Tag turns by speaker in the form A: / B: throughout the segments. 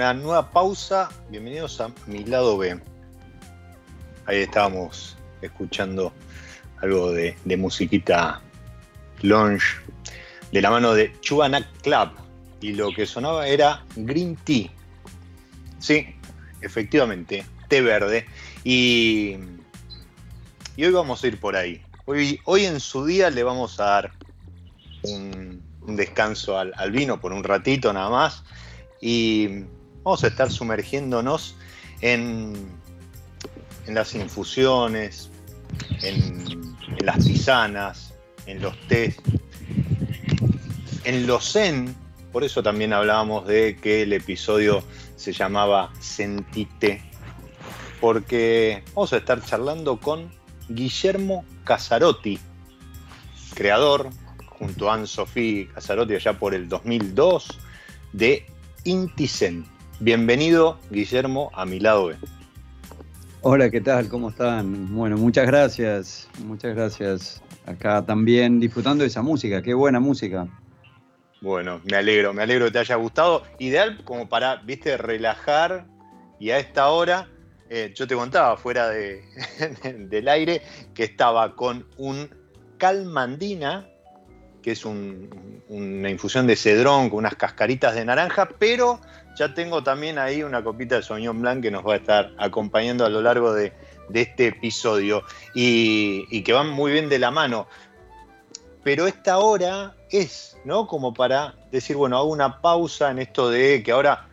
A: Una nueva pausa. Bienvenidos a mi lado B. Ahí estábamos escuchando algo de, musiquita lounge de la mano de Chuanak Club. Y lo que sonaba era Green Tea. Sí, efectivamente, té verde. Y, y hoy vamos a ir por ahí. Hoy, hoy en su día le vamos a dar un, un descanso al, vino por un ratito nada más y vamos a estar sumergiéndonos en, las infusiones, en, las tisanas, en los tés, en los zen, por eso también hablábamos de que el episodio se llamaba Sentite, porque vamos a estar charlando con Guillermo Casarotti, creador, junto a Anne-Sophie Casarotti allá por el 2002 de Intisen. Bienvenido, Guillermo, a mi lado
B: Hola, ¿qué tal? ¿Cómo están? Bueno, muchas gracias, muchas gracias. Acá también disfrutando de esa música, qué buena música.
A: Bueno, me alegro, me alegro que te haya gustado. Ideal como para, viste, relajar y a esta hora, eh, yo te contaba fuera de, del aire que estaba con un calmandina que es una infusión de cedrón con unas cascaritas de naranja, pero ya tengo también ahí una copita de Sauvignon Blanc que nos va a estar acompañando a lo largo de, este episodio y, que van muy bien de la mano. Pero esta hora es, ¿no? Como para decir, bueno, hago una pausa en esto de que ahora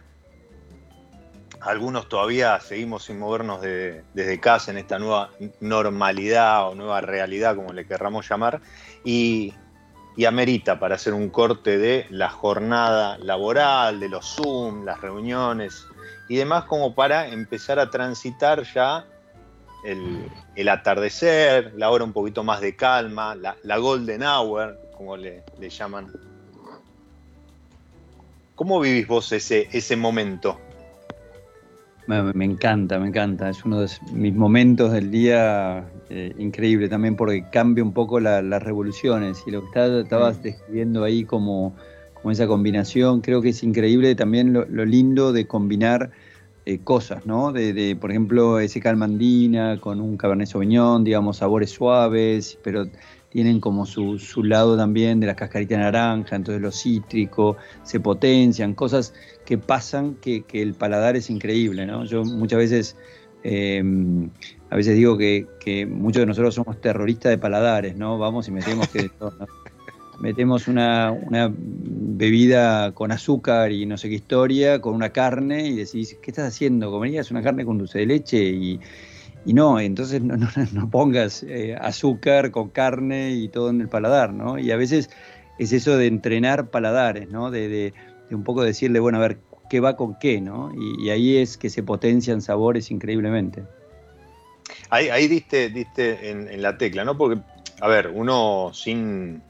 A: algunos todavía seguimos sin movernos desde casa en esta nueva normalidad o nueva realidad, como le querramos llamar, y, y amerita para hacer un corte de la jornada laboral, de los Zoom, las reuniones y demás, como para empezar a transitar ya el, atardecer, la hora un poquito más de calma, la, golden hour, como le, llaman. ¿Cómo vivís vos ese, ese momento?
B: Me, encanta, me encanta. Es uno de mis momentos del día eh, increíble también porque cambia un poco las revoluciones y lo que estabas mm. describiendo ahí como, como, esa combinación, creo que es increíble también lo, lindo de combinar eh, cosas, ¿no? De, por ejemplo, ese calmandina con un cabernet sauvignon, digamos, sabores suaves, pero tienen como su, su lado también de la cascarita naranja, entonces lo cítrico, se potencian, cosas que pasan que, el paladar es increíble, ¿no? Yo muchas veces, em, a veces digo que, muchos de nosotros somos terroristas de paladares, ¿no? Vamos y metemos que metemos una, bebida con azúcar y no sé qué historia, con una carne y decís, ¿qué estás haciendo? ¿Comerías una carne con dulce de leche? Y, no, entonces no, no, pongas eh, azúcar con carne y todo en el paladar, ¿no? Y a veces es eso de entrenar paladares, ¿no? de de un poco decirle, bueno, a ver, qué va con qué, ¿no? Y, ahí es que se potencian sabores increíblemente.
A: Ahí, diste, diste en, la tecla, ¿no? Porque, a ver, uno sin,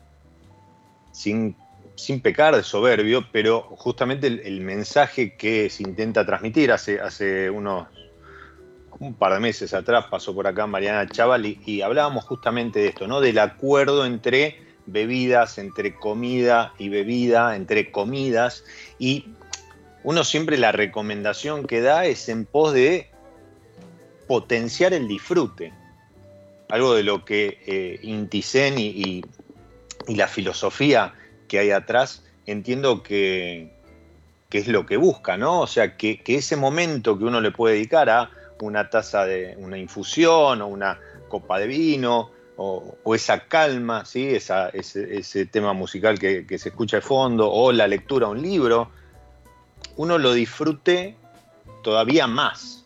A: sin, sin pecar de soberbio, pero justamente el, mensaje que se intenta transmitir hace, hace unos un par de meses atrás pasó por acá Mariana Chaval y hablábamos justamente de esto, ¿no? Del acuerdo entre bebidas, entre comida y bebida, entre comidas, y uno siempre la recomendación que da es en pos de potenciar el disfrute, algo de lo que eh, Inticen y, la filosofía que hay atrás entiendo que, es lo que busca, ¿no? O sea, que, ese momento que uno le puede dedicar a una taza de una infusión o una copa de vino, o, esa calma, ¿sí? ese, tema musical que, se escucha de fondo, o la lectura de un libro, uno lo disfrute todavía más.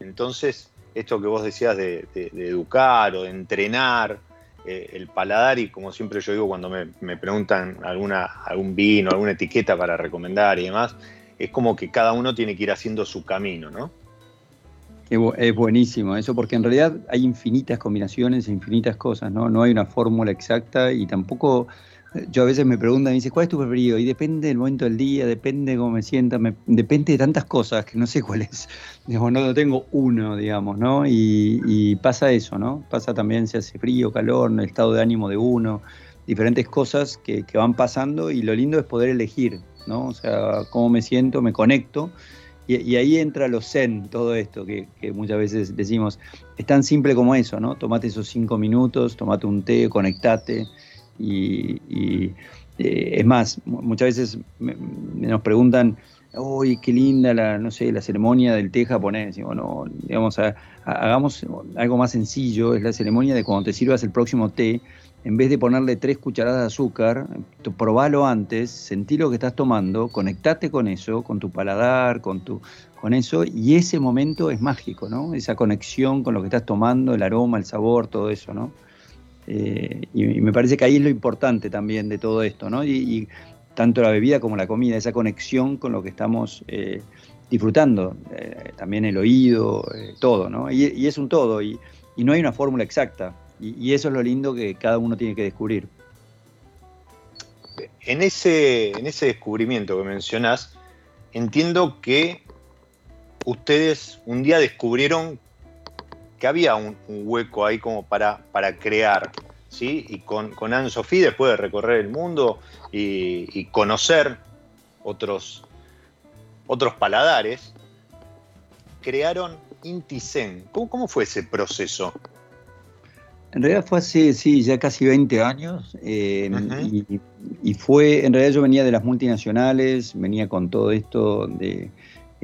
A: Entonces, esto que vos decías de, educar o de entrenar eh, el paladar, y como siempre yo digo cuando me, me, preguntan alguna, algún vino, alguna etiqueta para recomendar y demás, es como que cada uno tiene que ir haciendo su camino, ¿no?
B: Es buenísimo eso, porque en realidad hay infinitas combinaciones, infinitas cosas, ¿no? No hay una fórmula exacta y tampoco, yo a veces me preguntan, me dice, ¿cuál es tu preferido? Y depende del momento del día, depende de cómo me sienta, depende de tantas cosas que no sé cuál es. Digamos, no tengo uno, digamos, ¿no? Y, pasa eso, ¿no? Pasa también si hace frío, calor, el estado de ánimo de uno, diferentes cosas que, que van pasando y lo lindo es poder elegir, ¿no? O sea, cómo me siento, me conecto y, ahí entra lo zen, todo esto que, muchas veces decimos. Es tan simple como eso, ¿no? Tomate esos cinco minutos, tomate un té, conectate. Y, eh, es más, muchas veces nos preguntan, uy, qué linda la, no sé, la ceremonia del té japonés. bueno, digamos, hagamos algo más sencillo, es la ceremonia de cuando te sirvas el próximo té, en vez de ponerle tres cucharadas de azúcar, probalo antes, sentí lo que estás tomando, conectate con eso, con tu paladar, con, tu, con eso, y ese momento es mágico, ¿no? Esa conexión con lo que estás tomando, el aroma, el sabor, todo eso, ¿no? Eh, y, me parece que ahí es lo importante también de todo esto, ¿no? Y, tanto la bebida como la comida, esa conexión con lo que estamos eh, disfrutando, eh, también el oído, todo, ¿no? Y, es un todo, y no hay una fórmula exacta. Y, eso es lo lindo que cada uno tiene que descubrir.
A: En ese, en ese descubrimiento que mencionás, entiendo que ustedes un día descubrieron que había un, hueco ahí como para, para crear, ¿sí? Y con, con Anne Sophie, después de recorrer el mundo y, conocer otros, otros paladares, crearon Inti ¿Cómo, ¿Cómo, fue ese proceso?
B: En realidad fue hace, sí, ya casi 20 años. Eh, y, fue, en realidad yo venía de las multinacionales, venía con todo esto de,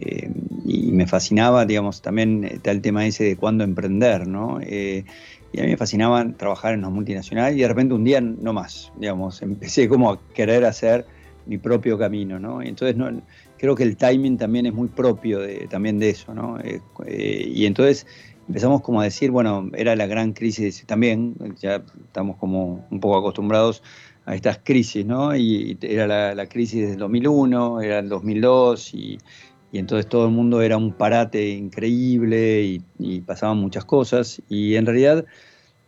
B: eh, y me fascinaba, digamos, también está el tema ese de cuándo emprender, ¿no? Eh, y a mí me fascinaba trabajar en las multinacionales y de repente un día no más, digamos, empecé como a querer hacer mi propio camino, ¿no? Y entonces no, creo que el timing también es muy propio de, también de eso, ¿no? y entonces empezamos como a decir, bueno, era la gran crisis también, ya estamos como un poco acostumbrados a estas crisis, ¿no? Y era la, crisis del 2001, era el 2002 y, y, entonces todo el mundo era un parate increíble y, y pasaban muchas cosas y en realidad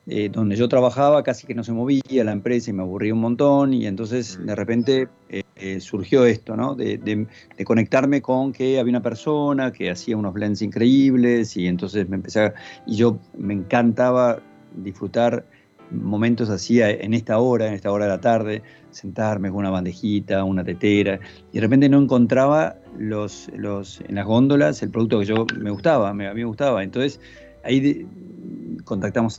B: eh, donde yo trabajaba casi que no se movía la empresa y me aburría un montón y entonces de repente eh, eh, surgió esto, ¿no? De, conectarme con que había una persona que hacía unos blends increíbles y entonces me empecé a, y yo me encantaba disfrutar momentos así en esta hora, en esta hora de la tarde, sentarme con una bandejita, una tetera, y de repente no encontraba los, los, en las góndolas el producto que yo me gustaba, a mí me gustaba. Entonces ahí contactamos,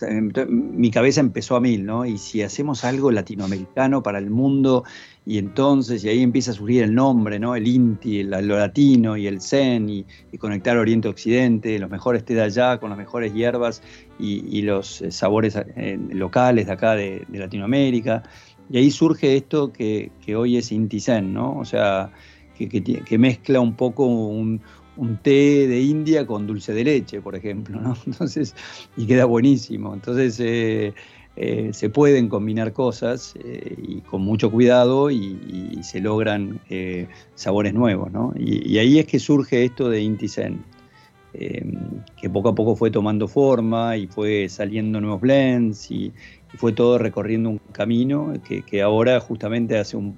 B: mi cabeza empezó a mil, ¿no? Y si hacemos algo latinoamericano para el mundo, y entonces, y ahí empieza a surgir el nombre, ¿no? El Inti, el, lo latino y el Zen, y, conectar Oriente-Occidente, los mejores té de allá con las mejores hierbas y, los eh, sabores eh, locales de acá de, Latinoamérica. Y ahí surge esto que, hoy es Inti Zen, ¿no? O sea, que, que mezcla un poco un, un té de India con dulce de leche, por ejemplo, ¿no? Entonces, y queda buenísimo. Entonces, eh, eh, se pueden combinar cosas eh, y con mucho cuidado y, se logran sabores nuevos, ¿no? Y, ahí es que surge esto de Inti Zen, que poco a poco fue tomando forma y fue saliendo nuevos blends y, fue todo recorriendo un camino que ahora justamente hace un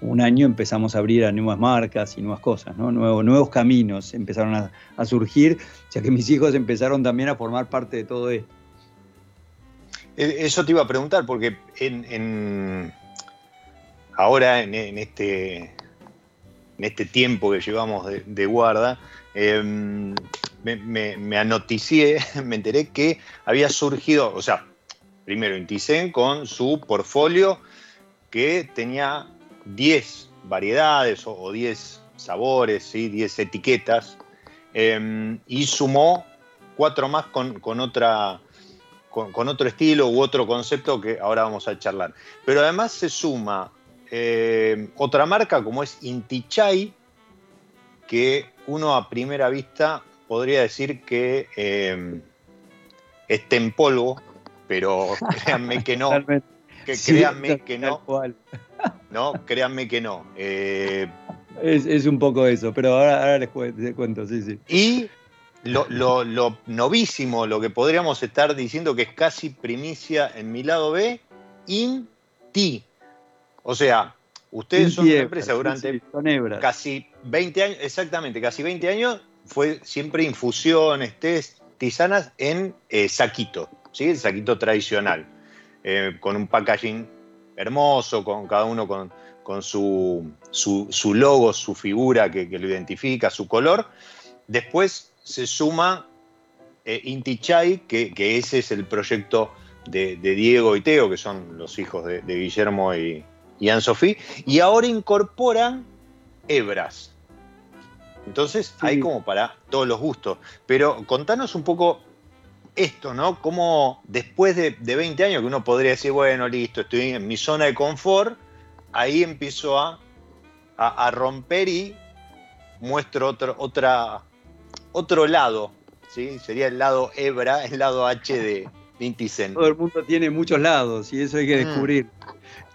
B: un año empezamos a abrir a nuevas marcas y nuevas cosas, nuevos, caminos empezaron a, surgir, ya que mis hijos empezaron también a formar parte de todo esto.
A: E, eso te iba a preguntar, porque ahora en, este, en este tiempo que llevamos de, guarda, em, me, me, me, anoticié, me enteré que había surgido, o sea, primero Inticen con su portfolio que tenía 10 variedades o 10 sabores, ¿sí? 10 etiquetas, em, y sumó cuatro más con, otra, con, otro estilo u otro concepto que ahora vamos a charlar. Pero además se suma em, otra marca como es Intichai, que uno a primera vista podría decir que eh, está en polvo, pero créanme que no. Que créanme que no. No, créanme que no. Eh,
B: es, un poco eso, pero ahora, les, cuento, sí, sí.
A: Y lo, novísimo, lo que podríamos estar diciendo que es casi primicia en mi lado B, INTI. O sea, ustedes son una empresa durante casi 20 años, exactamente, casi 20 años, fue siempre infusiones, test, tisanas en eh, saquito, ¿sí? el saquito tradicional, eh, con un packaging hermoso, con cada uno con, su, su, logo, su figura que, lo identifica, su color. Después se suma eh, Inti Chai, que, ese es el proyecto de, Diego y Teo, que son los hijos de, Guillermo y, y Anne-Sophie, y ahora incorporan hebras. Entonces hay como para todos los gustos. Pero contanos un poco esto, ¿no? Como después de, 20 años que uno podría decir, bueno, listo, estoy en mi zona de confort, ahí empiezo a, a, romper y muestro otro, otra, otro lado, ¿sí? Sería el lado hebra, el lado H de Vinticen.
B: Todo el mundo tiene muchos lados y eso hay que mm. descubrir.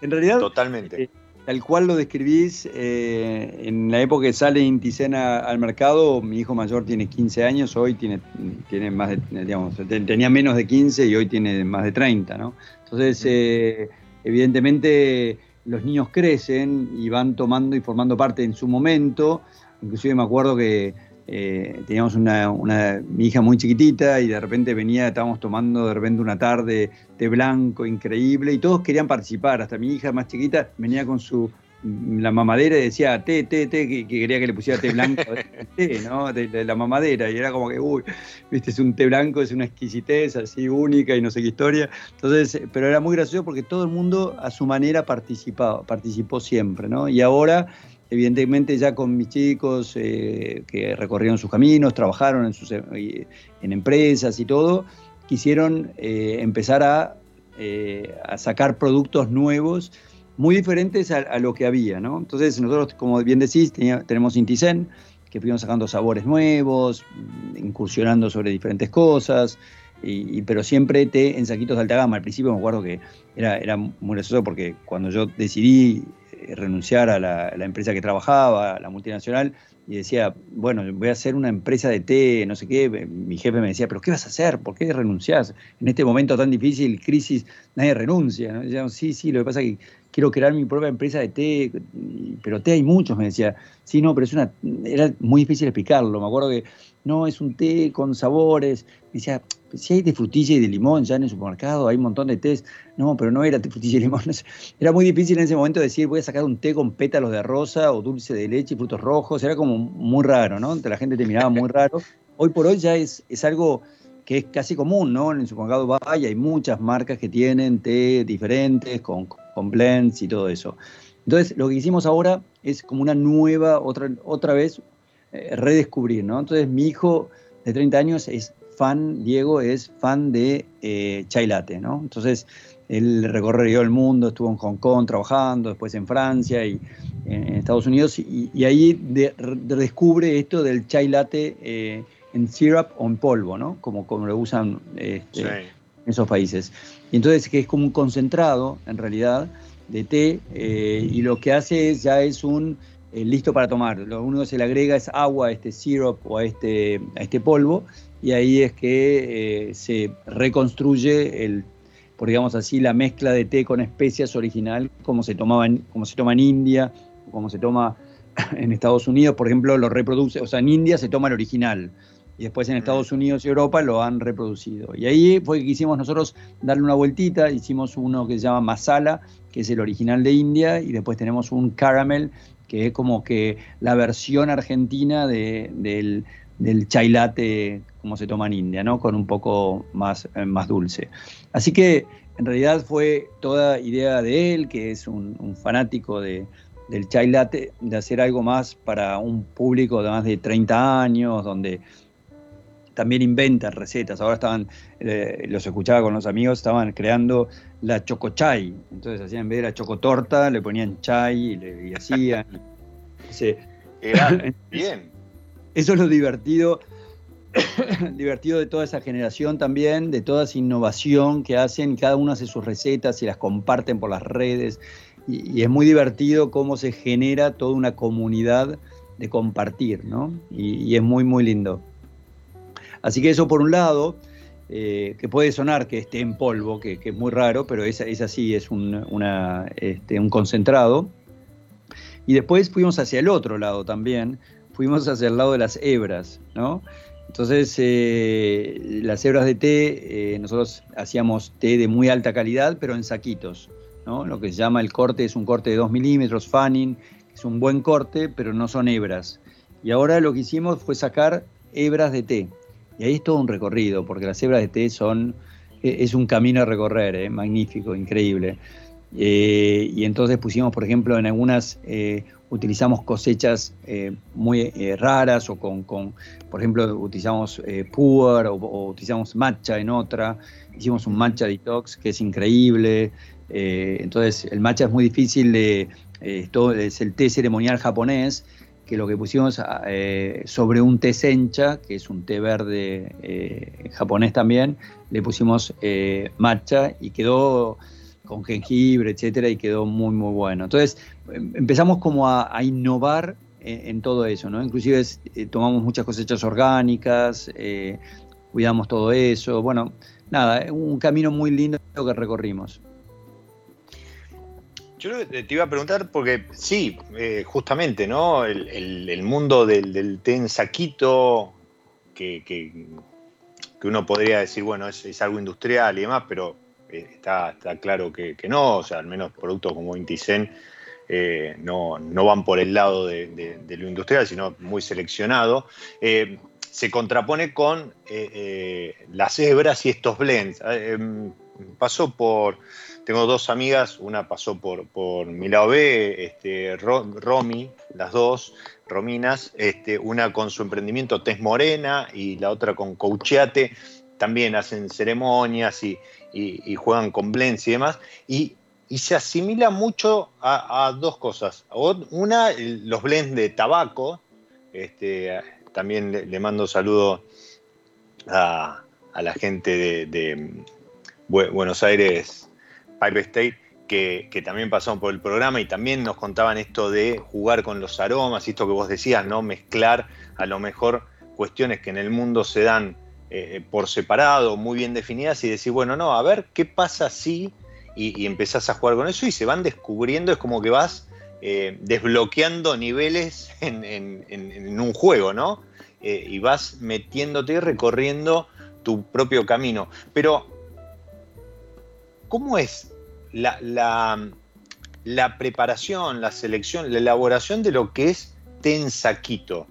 B: En realidad...
A: Totalmente.
B: Eh, tal cual lo describís, eh, en la época que sale Inticena al mercado, mi hijo mayor tiene 15 años, hoy tiene, tiene más de, digamos, tenía menos de 15 y hoy tiene más de 30, ¿no? Entonces, eh, evidentemente los niños crecen y van tomando y formando parte en su momento, inclusive me acuerdo que eh, teníamos una, mi hija muy chiquitita y de repente venía, estábamos tomando de repente una tarde de blanco increíble y todos querían participar, hasta mi hija más chiquita venía con su la mamadera y decía té, té, té, que, quería que le pusiera té blanco. De, la mamadera, y era como que, uy, viste, es un té blanco, es una exquisitez así única y no sé qué historia. Entonces, pero era muy gracioso porque todo el mundo a su manera participaba, participó siempre, ¿no? Y ahora, evidentemente, ya con mis chicos eh, que recorrieron sus caminos, trabajaron en, sus, en empresas y todo, quisieron eh, empezar a, eh, sacar productos nuevos muy diferentes a, lo que había, ¿no? Entonces nosotros, como bien decís, tenemos Intisen, que fuimos sacando sabores nuevos, incursionando sobre diferentes cosas, y, pero siempre té en saquitos de alta gama. Al principio me acuerdo que era, era muy gracioso porque cuando yo decidí eh, renunciar a la, empresa que trabajaba, la multinacional, y decía, bueno, voy a hacer una empresa de té, no sé qué, mi jefe me decía, pero ¿qué vas a hacer? ¿Por qué renunciás? En este momento tan difícil, crisis, nadie renuncia. ¿no? decía, sí, sí, lo que pasa es que quiero crear mi propia empresa de té, pero té hay muchos, me decía. Sí, no, pero es una, era muy difícil explicarlo. Me acuerdo que, no, es un té con sabores. Decía, si hay de frutilla y de limón ya en el supermercado, hay un montón de tés. No, pero no era de frutilla y limón. Era muy difícil en ese momento decir, voy a sacar un té con pétalos de rosa o dulce de leche y frutos rojos. Era como muy raro, ¿no? La gente te miraba muy raro. Hoy por hoy ya es, es algo que es casi común, ¿no? En el supermercado vaya, hay muchas marcas que tienen té diferentes, con, con blends y todo eso. Entonces, lo que hicimos ahora es como una nueva, otra, otra vez, redescubrir, ¿no? Entonces, mi hijo de 30 años es fan, Diego es fan de eh, chai latte, ¿no? Entonces, él recorrió el mundo, estuvo en Hong Kong trabajando, después en Francia y en Estados Unidos, y, ahí descubre esto del chai latte eh, en syrup o en polvo, ¿no? Como, como lo usan este, en esos países. Y entonces que es como un concentrado, en realidad, de té, eh, y lo que hace es, ya es un eh, listo para tomar. Lo único que se le agrega es agua a este syrup o a este, a este polvo, y ahí es que eh, se reconstruye el por digamos así, la mezcla de té con especias original, como se, tomaba como se toma en India, como se toma en Estados Unidos, por ejemplo, lo reproduce, o sea, en India se toma el original, y después en Estados Unidos y Europa lo han reproducido. Y ahí fue que quisimos nosotros darle una vueltita, hicimos uno que se llama Masala, que es el original de India, y después tenemos un Caramel, que es como que la versión argentina del, del chai latte como se toma en India, ¿no? Con un poco más, eh, más dulce. Así que en realidad fue toda idea de él, que es un, fanático de, del chai latte, de hacer algo más para un público de más de 30 años, donde también inventa recetas. Ahora estaban, eh, los escuchaba con los amigos, estaban creando la chocochai. Entonces hacían en vez de la chocotorta, le ponían chai y, le, hacían.
A: bien.
B: Eso es lo divertido, divertido de toda esa generación también, de toda esa innovación que hacen. Cada uno hace sus recetas y las comparten por las redes. Y, es muy divertido cómo se genera toda una comunidad de compartir, ¿no? y es muy, muy lindo. Así que eso por un lado, eh, que puede sonar que esté en polvo, que, es muy raro, pero es, así, es este, un, concentrado. Y después fuimos hacia el otro lado también, fuimos hacia el lado de las hebras, ¿no? Entonces, eh, las hebras de té, eh, nosotros hacíamos té de muy alta calidad, pero en saquitos, ¿no? Lo que se llama el corte es un corte de 2 milímetros, fanning, es un buen corte, pero no son hebras. Y ahora lo que hicimos fue sacar hebras de té. Y ahí es todo un recorrido, porque las hebras de té son, e, es un camino a recorrer, ¿eh? magnífico, increíble. Eh, y entonces pusimos, por ejemplo, en algunas eh, utilizamos cosechas muy raras o con, por ejemplo, utilizamos puer o, utilizamos matcha en otra. Hicimos un matcha detox que es increíble. entonces, el matcha es muy difícil de, todo es el té ceremonial japonés que lo que pusimos eh, sobre un té sencha, que es un té verde eh, japonés también, le pusimos eh, matcha y quedó con jengibre, etcétera, y quedó muy, muy bueno. Entonces, em, empezamos como a, innovar en, todo eso, ¿no? Inclusive tomamos muchas cosechas orgánicas, cuidamos todo eso, bueno, nada, un camino muy lindo que recorrimos.
A: Yo te iba a preguntar porque sí, eh, justamente, ¿no? El, mundo del, té en saquito, que, uno podría decir, bueno, es, algo industrial y demás, pero eh, está, claro que, no, o sea, al menos productos como Intisen eh, no, van por el lado de, lo industrial, sino muy seleccionado, eh, se contrapone con las hebras y estos blends. Em, pasó por, tengo dos amigas, una pasó por, por mi lado B, este, Romy, las dos, Rominas, este, una con su emprendimiento Tez Morena y la otra con Coucheate, también hacen ceremonias y, juegan con blends y demás, y, se asimila mucho a, dos cosas. Una, los blends de tabaco, este, también le, mando saludo a, la gente de, Buenos Aires, Pipe State, que, también pasaron por el programa y también nos contaban esto de jugar con los aromas, y esto que vos decías, ¿no? Mezclar a lo mejor cuestiones que en el mundo se dan eh, por separado, muy bien definidas, y decir, bueno, no, a ver qué pasa si, y, empezás a jugar con eso, y se van descubriendo, es como que vas eh, desbloqueando niveles en, un juego, ¿no? Eh, y vas metiéndote y recorriendo tu propio camino. Pero, ¿cómo es la, preparación, la selección, la elaboración de lo que es té en saquito.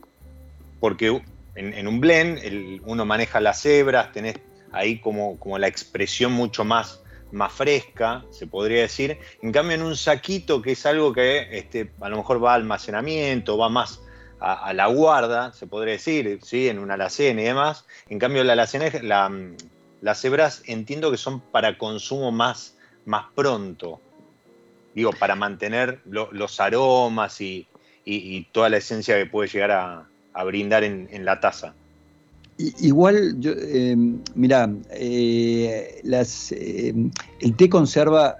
A: Porque en, un blend uno maneja las hebras, tenés ahí como, la expresión mucho más, más fresca, se podría decir. En cambio, en un saquito, que es algo que este, a lo mejor va a almacenamiento, va más a, la guarda, se podría decir, ¿sí? en una alacena y demás. En cambio, la alacena, la, las hebras entiendo que son para consumo más más pronto. Digo, para mantener los aromas y, toda la esencia que puede llegar a, brindar en, la taza.
B: Igual, yo, eh, mira, eh, eh, el té conserva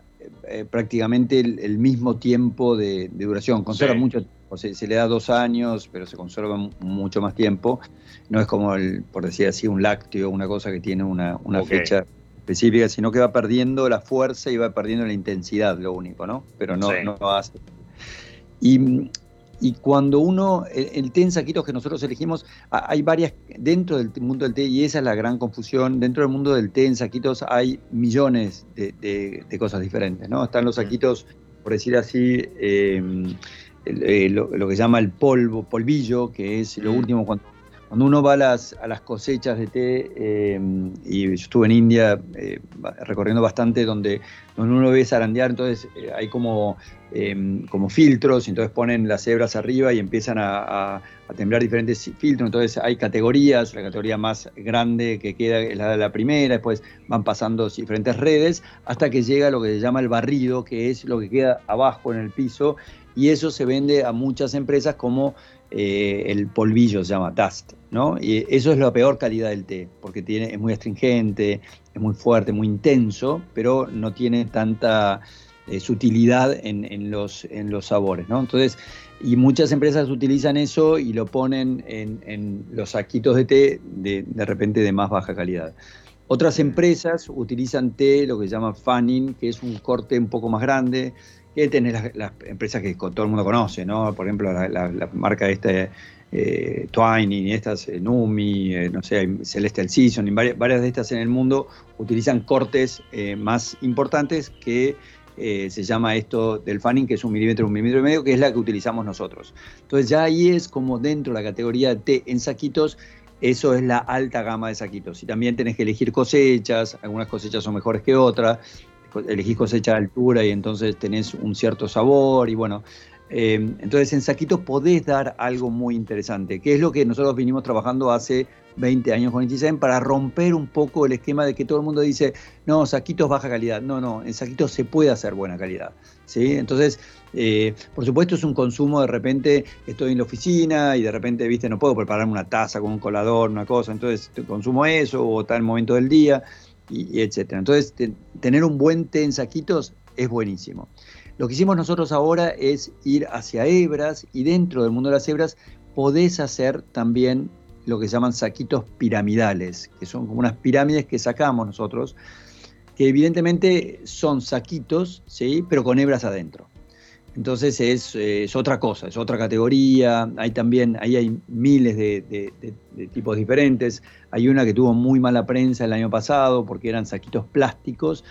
B: prácticamente el, mismo tiempo de, duración, conserva mucho, o sea, se le da dos años, pero se conserva mucho más tiempo. No es como, el, por decir así, un lácteo, una cosa que tiene una, fecha específica, sino que va perdiendo la fuerza y va perdiendo la intensidad, lo único, ¿no? Pero no, no hace. Y, y cuando uno, el, té en saquitos que nosotros elegimos, hay varias, dentro del mundo del té, y esa es la gran confusión, dentro del mundo del té en saquitos hay millones de, cosas diferentes, ¿no? Están los saquitos, por decir así, em, eh, lo, lo, que se llama el polvo, polvillo, que es lo último cuando cuando uno va a las, a las cosechas de té, eh, y yo estuve en India eh, recorriendo bastante, donde, donde uno ve zarandear, entonces eh, hay como, como filtros, y entonces ponen las hebras arriba y empiezan a, temblar diferentes filtros, entonces hay categorías, la categoría más grande que queda es la de la primera, después van pasando diferentes redes, hasta que llega lo que se llama el barrido, que es lo que queda abajo en el piso, y eso se vende a muchas empresas como eh, el polvillo se llama dust, ¿no? Y eso es la peor calidad del té, porque tiene, es muy astringente, es muy fuerte, muy intenso, pero no tiene tanta eh, sutilidad en, los, en los sabores, ¿no? Entonces, y muchas empresas utilizan eso y lo ponen en, los saquitos de té de, de repente de más baja calidad. Otras empresas utilizan té, lo que se llama fanning, que es un corte un poco más grande, que tenés las, empresas que todo el mundo conoce, ¿no? Por ejemplo, la, marca de este eh, Twining, estas eh, Numi, eh, no sé, Celestial Season, y varias, de estas en el mundo utilizan cortes eh, más importantes que se llama esto del fanning, que es un milímetro, un milímetro y medio, que es la que utilizamos nosotros. Entonces ya ahí es como dentro de la categoría té en saquitos, eso es la alta gama de saquitos. Y también tenés que elegir cosechas, algunas cosechas son mejores que otras, elegís cosecha de altura y entonces tenés un cierto sabor y bueno, eh, entonces en saquitos podés dar algo muy interesante, que es lo que nosotros vinimos trabajando hace 20 años con Itizen para romper un poco el esquema de que todo el mundo dice, no, saquitos baja calidad. No, no, en saquitos se puede hacer buena calidad. ¿sí? Entonces, eh, por supuesto es un consumo, de repente estoy en la oficina y de repente, viste, no puedo prepararme una taza con un colador, una cosa, entonces consumo eso o el momento del día y, etcétera. Entonces, tener un buen té en saquitos es buenísimo. Lo que hicimos nosotros ahora es ir hacia hebras y dentro del mundo de las hebras podés hacer también lo que se llaman saquitos piramidales, que son como unas pirámides que sacamos nosotros, que evidentemente son saquitos, ¿sí? pero con hebras adentro. Entonces es, otra cosa, es otra categoría. Hay también, ahí hay miles de, tipos diferentes. Hay una que tuvo muy mala prensa el año pasado porque eran saquitos plásticos,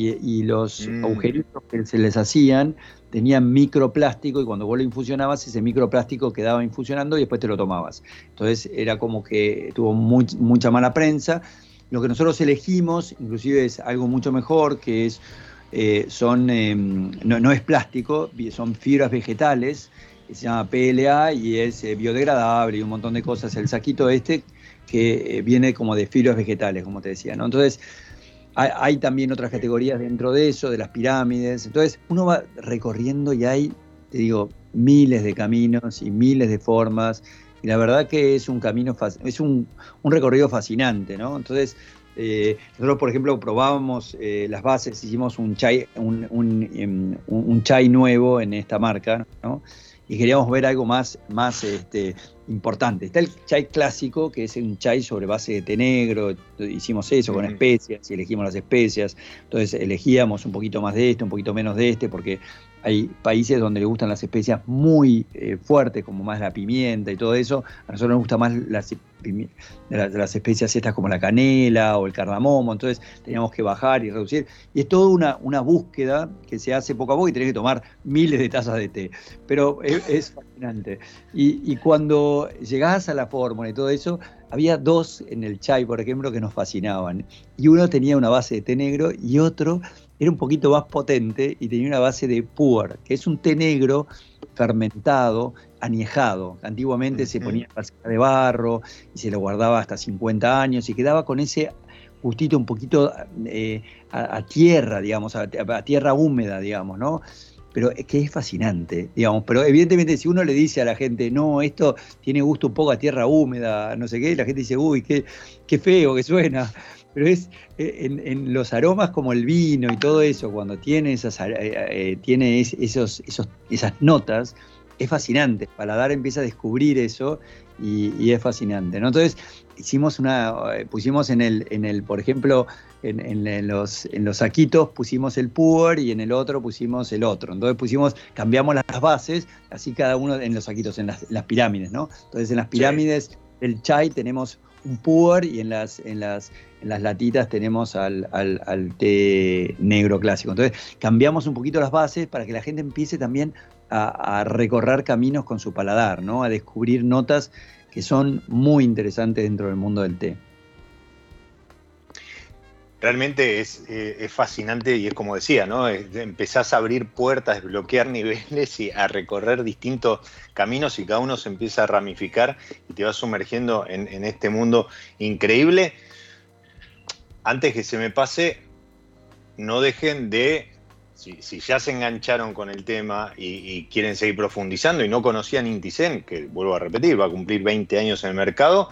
B: y, los mm. agujeritos que se les hacían tenían microplástico y cuando vos lo infusionabas, ese microplástico quedaba infusionando y después te lo tomabas. Entonces era como que tuvo mucha mala prensa. Lo que nosotros elegimos, inclusive es algo mucho mejor, que es, eh, son, em, no, es plástico, son fibras vegetales, se llama PLA y es eh, biodegradable y un montón de cosas. El saquito este que eh, viene como de fibras vegetales, como te decía. ¿no? Entonces, hay, también otras categorías dentro de eso, de las pirámides. Entonces, uno va recorriendo y hay, te digo, miles de caminos y miles de formas. Y la verdad que es un camino, es un, recorrido fascinante, ¿no? Entonces, eh, nosotros, por ejemplo, probábamos eh, las bases, hicimos un chai, un, un, em, un, chai nuevo en esta marca, ¿no? Y queríamos ver algo más, más este, importante. Está el chai clásico, que es un chai sobre base de té negro, hicimos eso con especias y elegimos las especias, entonces elegíamos un poquito más de este, un poquito menos de este, porque hay países donde le gustan las especias muy eh, fuertes, como más la pimienta y todo eso. A nosotros nos gusta más las, las, especias estas como la canela o el cardamomo. Entonces teníamos que bajar y reducir. Y es toda una, búsqueda que se hace poco a poco y tenés que tomar miles de tazas de té. Pero es, fascinante. Y, y cuando llegás a la fórmula y todo eso, había dos en el chai, por ejemplo, que nos fascinaban. Y uno tenía una base de té negro y otro era un poquito más potente y tenía una base de puer, que es un té negro fermentado, añejado. Antiguamente se ponía en de barro y se lo guardaba hasta 50 años y quedaba con ese gustito un poquito eh, a, tierra, digamos, a, tierra húmeda, digamos, ¿no? Pero es que es fascinante, digamos. Pero evidentemente si uno le dice a la gente, no, esto tiene gusto un poco a tierra húmeda, no sé qué, la gente dice, uy, qué, qué feo que suena pero es eh, en, los aromas como el vino y todo eso, cuando tiene esas, eh, eh, tiene esos, esos, esas notas, es fascinante. El paladar empieza a descubrir eso y, es fascinante. Entonces, hicimos una, pusimos en el, en el por ejemplo, en, los, en los saquitos pusimos el puer y en el otro pusimos el otro. Entonces pusimos, cambiamos las bases, así cada uno en los saquitos, en las, pirámides, ¿no? Entonces en las pirámides del chai tenemos un puer y en las, en las en las latitas tenemos al, té negro clásico. Entonces cambiamos un poquito las bases para que la gente empiece también a, recorrer caminos con su paladar, ¿no? a descubrir notas que son muy interesantes dentro del mundo del té.
A: Realmente es, eh, fascinante y es como decía, ¿no? empezás a abrir puertas, desbloquear niveles y a recorrer distintos caminos y cada uno se empieza a ramificar y te vas sumergiendo en este mundo increíble antes que se me pase, no dejen de, si, ya se engancharon con el tema y, quieren seguir profundizando y no conocían Intisen, que vuelvo a repetir, va a cumplir 20 años en el mercado,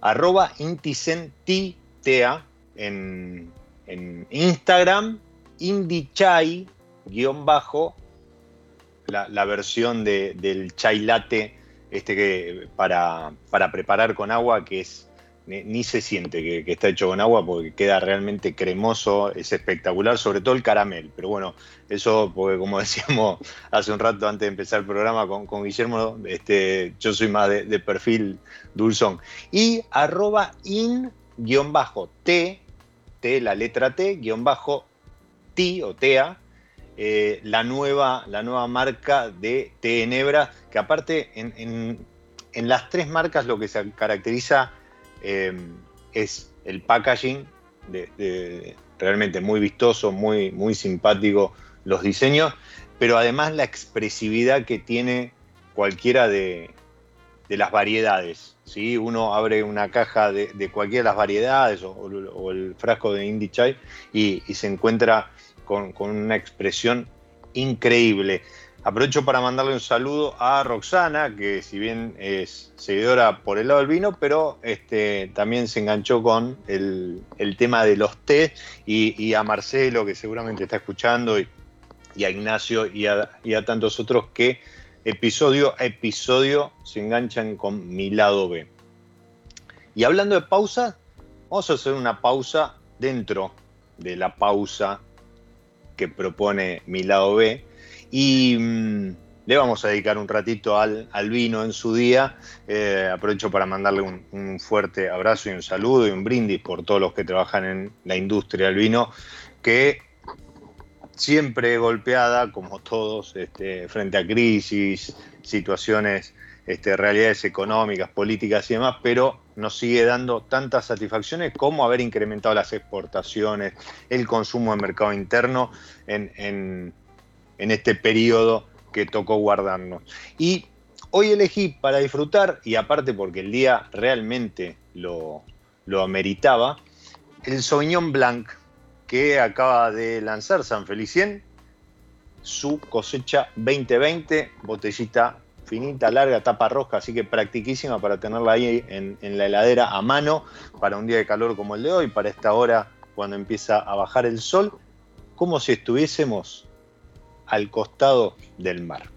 A: arroba InticenTTA en, en Instagram, Indichai, guion bajo, la, versión del chai latte este que para, para preparar con agua, que es ni, se siente que, está hecho con agua porque queda realmente cremoso, es espectacular, sobre todo el caramel. Pero bueno, eso porque como decíamos hace un rato antes de empezar el programa con, Guillermo, este, yo soy más de, perfil dulzón. Y arroba in guion bajo t, la letra t, guion bajo ti o tea, eh, la, nueva, la nueva marca de en que aparte en, en las tres marcas lo que se caracteriza Em, es el packaging, realmente muy vistoso, muy, muy simpático los diseños, pero además la expresividad que tiene cualquiera de, las variedades. ¿sí? Uno abre una caja de, cualquiera de las variedades o, el frasco de Indie Chai y, se encuentra con, con, una expresión increíble. Aprovecho para mandarle un saludo a Roxana, que si bien es seguidora por el lado del vino, pero este, también se enganchó con el, tema de los té, y, a Marcelo, que seguramente está escuchando, y, a Ignacio y a, tantos otros que episodio a episodio se enganchan con mi lado B. Y hablando de pausa, vamos a hacer una pausa dentro de la pausa que propone mi lado B y mm, le vamos a dedicar un ratito al, vino en su día. Eh, aprovecho para mandarle un, fuerte abrazo y un saludo y un brindis por todos los que trabajan en la industria del vino, que siempre golpeada, como todos, este, frente a crisis, situaciones, este, realidades económicas, políticas y demás, pero nos sigue dando tantas satisfacciones como haber incrementado las exportaciones, el consumo de mercado interno en, este periodo que tocó guardarnos. Y hoy elegí para disfrutar, y aparte porque el día realmente lo, lo ameritaba, el Sauvignon Blanc que acaba de lanzar San Felicien, su cosecha 2020, botellita finita, larga, tapa roja, así que practiquísima para tenerla ahí en, en, la heladera a mano para un día de calor como el de hoy, para esta hora cuando empieza a bajar el sol, como si estuviésemos al costado del mar.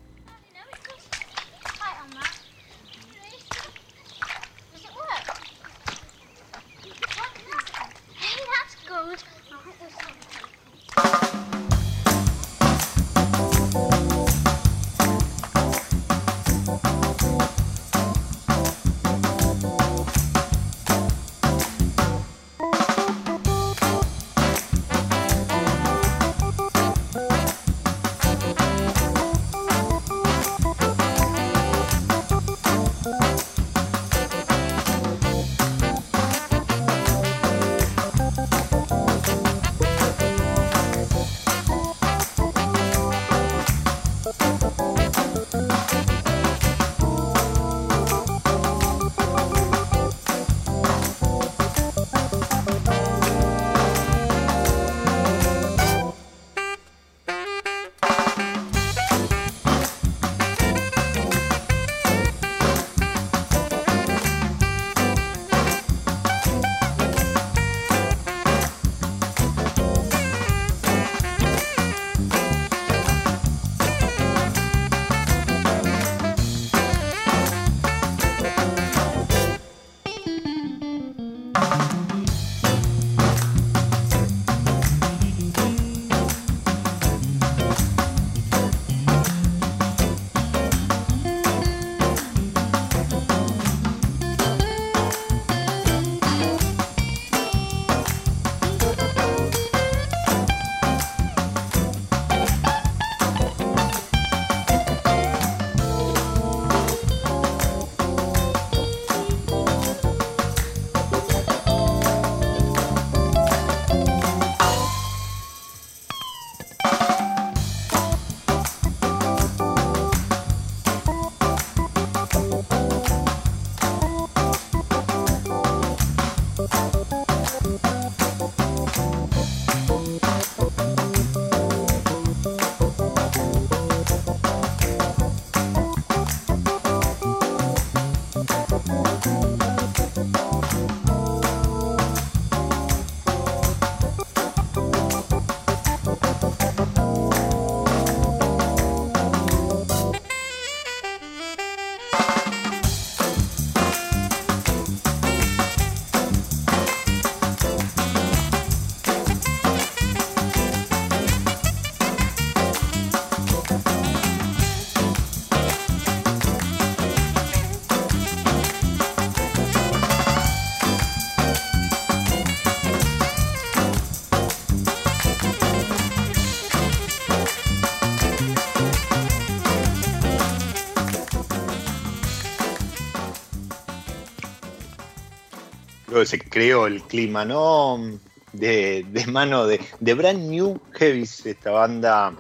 A: Creó el clima, ¿no? De, mano de, de, Brand New Heavies, esta banda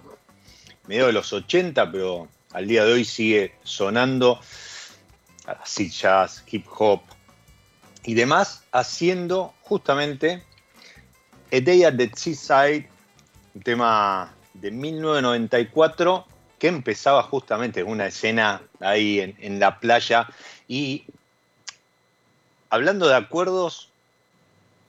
A: medio de los 80, pero al día de hoy sigue sonando así jazz, hip hop y demás, haciendo justamente A Day at the Seaside, un tema de 1994 que empezaba justamente una escena ahí en, en la playa y hablando de acuerdos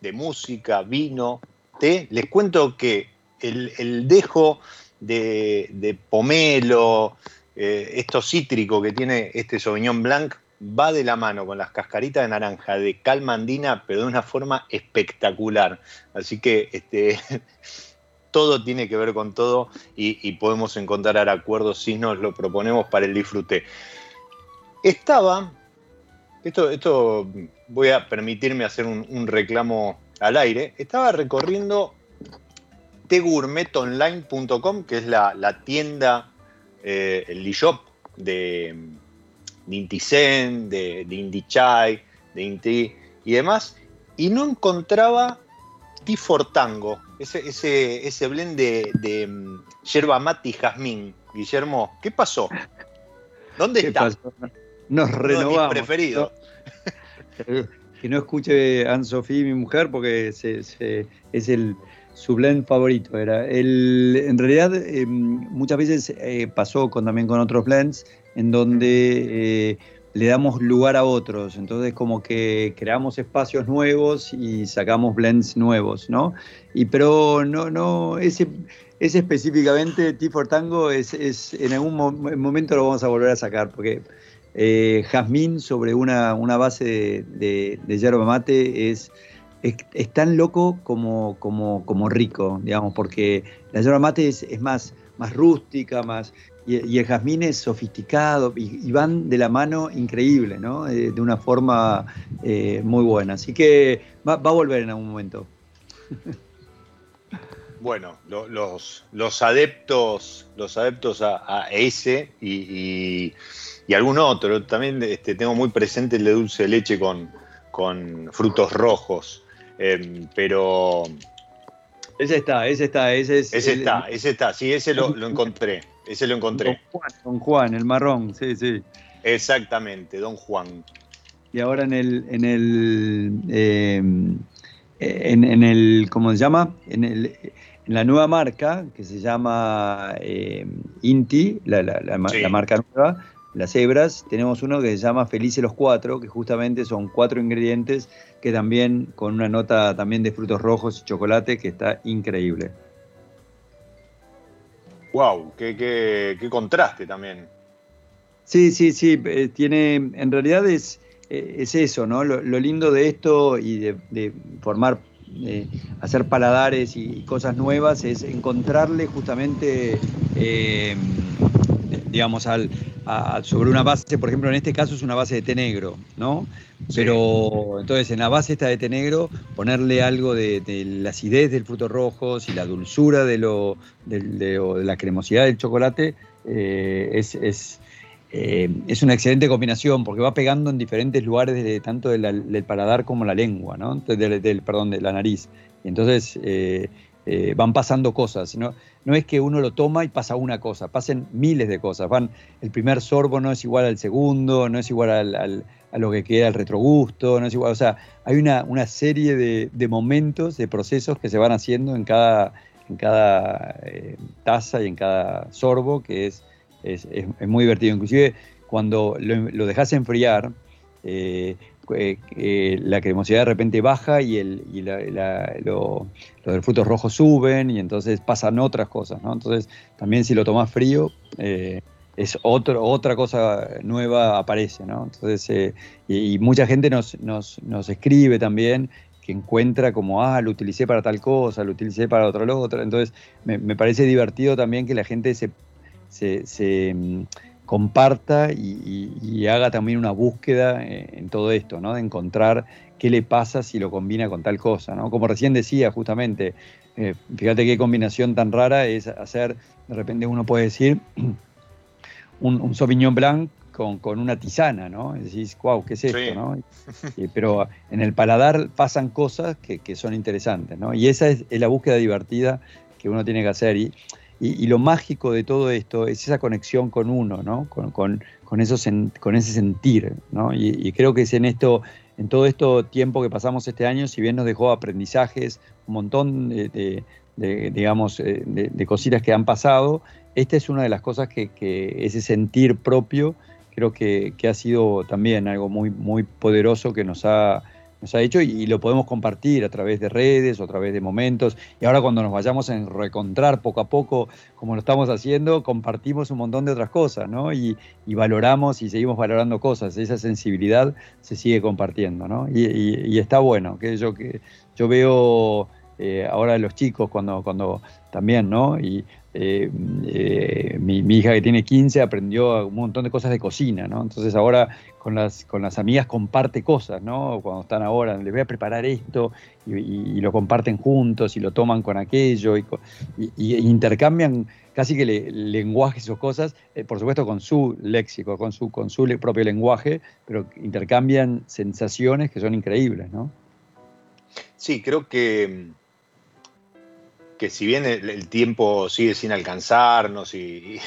A: de música, vino, té, les cuento que el, dejo de, pomelo, eh, esto cítrico que tiene este Sauvignon Blanc, va de la mano con las cascaritas de naranja de calma andina, pero de una forma espectacular. Así que este, todo tiene que ver con todo y, y podemos encontrar acuerdos si nos lo proponemos para el disfrute. Estaba esto, esto voy a permitirme hacer un, reclamo al aire. Estaba recorriendo tgourmetonline.com, que es la, tienda, eh, el e-shop de, de Intizen, de, de Indichai, de Inti y demás, y no encontraba Tifortango, ese, ese, ese blend de, de mm, yerba mate y jazmín. Guillermo, ¿qué pasó? ¿Dónde está?
B: Nos renovamos.
A: preferido.
B: que no escuche Anne Sophie, mi mujer, porque es el, su blend favorito. Era. El, en realidad, em, muchas veces eh, pasó con, también con otros blends, en donde eh, le damos lugar a otros. Entonces, como que creamos espacios nuevos y sacamos blends nuevos, ¿no? Y pero no, no, ese, ese específicamente, T for Tango, es, es, en algún momento lo vamos a volver a sacar, porque eh, jazmín sobre una, una base de, yerba mate es, es, tan loco como, como, como, rico, digamos, porque la yerba mate es, más, más rústica, más, y, el jazmín es sofisticado y, van de la mano increíble, ¿no? Eh, de una forma eh, muy buena. Así que va, a volver en algún momento.
A: Bueno, los, los adeptos, los adeptos a, ese y, algún otro. También este, tengo muy presente el de dulce de leche con, con frutos rojos. Em, pero.
B: Ese está, ese está, ese es.
A: Ese está, ese está, sí, ese lo, lo encontré. Ese lo encontré.
B: Don Juan, don Juan, el marrón, sí, sí.
A: Exactamente, Don Juan.
B: Y ahora en el, en el, eh, en, el, ¿cómo se llama? En, el, en la nueva marca que se llama eh, Inti, la, la, marca nueva, las hebras, tenemos uno que se llama Felices los Cuatro, que justamente son cuatro ingredientes que también con una nota también de frutos rojos y chocolate que está increíble.
A: Wow, qué, contraste también.
B: Sí, sí, sí, eh, tiene, en realidad es, eh, es eso, ¿no? Lo, lindo de esto y de, formar, eh, hacer paladares y cosas nuevas es encontrarle justamente, digamos, al, sobre una base, por ejemplo, en este caso es una base de té negro, ¿no? Pero entonces en la base esta de té negro ponerle algo de, la acidez del fruto rojo y la dulzura de, lo, de, la cremosidad del chocolate eh, es, es, eh, es, una excelente combinación porque va pegando en diferentes lugares de, tanto del paladar como la lengua, ¿no? Del, perdón, de la nariz. Entonces eh, van pasando cosas, ¿no? no es que uno lo toma y pasa una cosa, pasen miles de cosas. Van, el primer sorbo no es igual al segundo, no es igual al, a lo que queda el retrogusto, no es igual. O sea, hay una, una serie de, momentos, de procesos que se van haciendo en cada, en cada eh, taza y en cada sorbo, que es, es, muy divertido. Inclusive cuando lo, dejas enfriar, eh, eh, la cremosidad de repente baja y, el, y los frutos rojos suben y entonces pasan otras cosas, ¿no? Entonces también si lo tomas frío, eh, es otro, otra cosa nueva aparece, ¿no? Entonces, eh, y, mucha gente nos, nos, nos, escribe también que encuentra como, ah, lo utilicé para tal cosa, lo utilicé para otra, lo otra. Entonces, me, me parece divertido también que la gente se, se, se mm, comparta y, haga también una búsqueda eh, en todo esto, ¿no? De encontrar qué le pasa si lo combina con tal cosa, ¿no? Como recién decía, justamente, eh, fíjate qué combinación tan rara es hacer, de repente uno puede decir, un, un Sauvignon Blanc con, una tisana, ¿no? Y decís, wow, ¿qué es esto, no? pero en el paladar pasan cosas que, son interesantes, ¿no? Y esa es, es, la búsqueda divertida que uno tiene que hacer. Y, y, lo mágico de todo esto es esa conexión con uno, ¿no? Con, con, con, con ese sentir, ¿no? Y, creo que es en esto, en todo este tiempo que pasamos este año, si bien nos dejó aprendizajes, un montón de, digamos, eh, de, cositas que han pasado, esta es una de las cosas que, que ese sentir propio creo que, que, ha sido también algo muy, muy poderoso que nos ha nos ha hecho y, lo podemos compartir a través de redes o a través de momentos. Y ahora cuando nos vayamos a encontrar poco a poco, como lo estamos haciendo, compartimos un montón de otras cosas, ¿no? Y, valoramos y seguimos valorando cosas. Esa sensibilidad se sigue compartiendo, ¿no? Y, está bueno, que yo, que yo veo... Eh, ahora los chicos cuando, cuando también, ¿no? Y eh, eh, mi, hija que tiene 15 aprendió un montón de cosas de cocina, ¿no? Entonces ahora con las, con las amigas comparte cosas, ¿no? Cuando están ahora, les voy a preparar esto y, lo comparten juntos y lo toman con aquello y, intercambian casi que lenguajes o cosas, por supuesto con su léxico, con su, con su propio lenguaje, pero intercambian sensaciones que son increíbles, ¿no?
A: Sí, creo que que si bien el, tiempo sigue sin alcanzarnos y,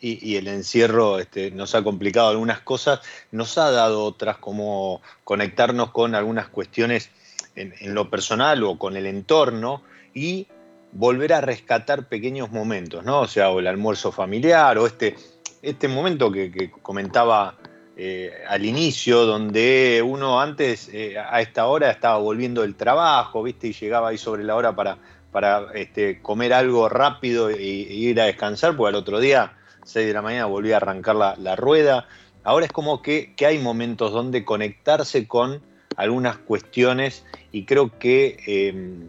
A: el encierro este, nos ha complicado algunas cosas, nos ha dado otras como conectarnos con algunas cuestiones en, lo personal o con el entorno y volver a rescatar pequeños momentos, ¿no? O sea, o el almuerzo familiar o este, este momento que, comentaba eh, al inicio, donde uno antes eh, a esta hora estaba volviendo del trabajo, ¿viste? Y llegaba ahí sobre la hora para para este, comer algo rápido e, ir a descansar, porque al otro día, 6 de la mañana, volví a arrancar la, rueda. Ahora es como que, hay momentos donde conectarse con algunas cuestiones y creo que em,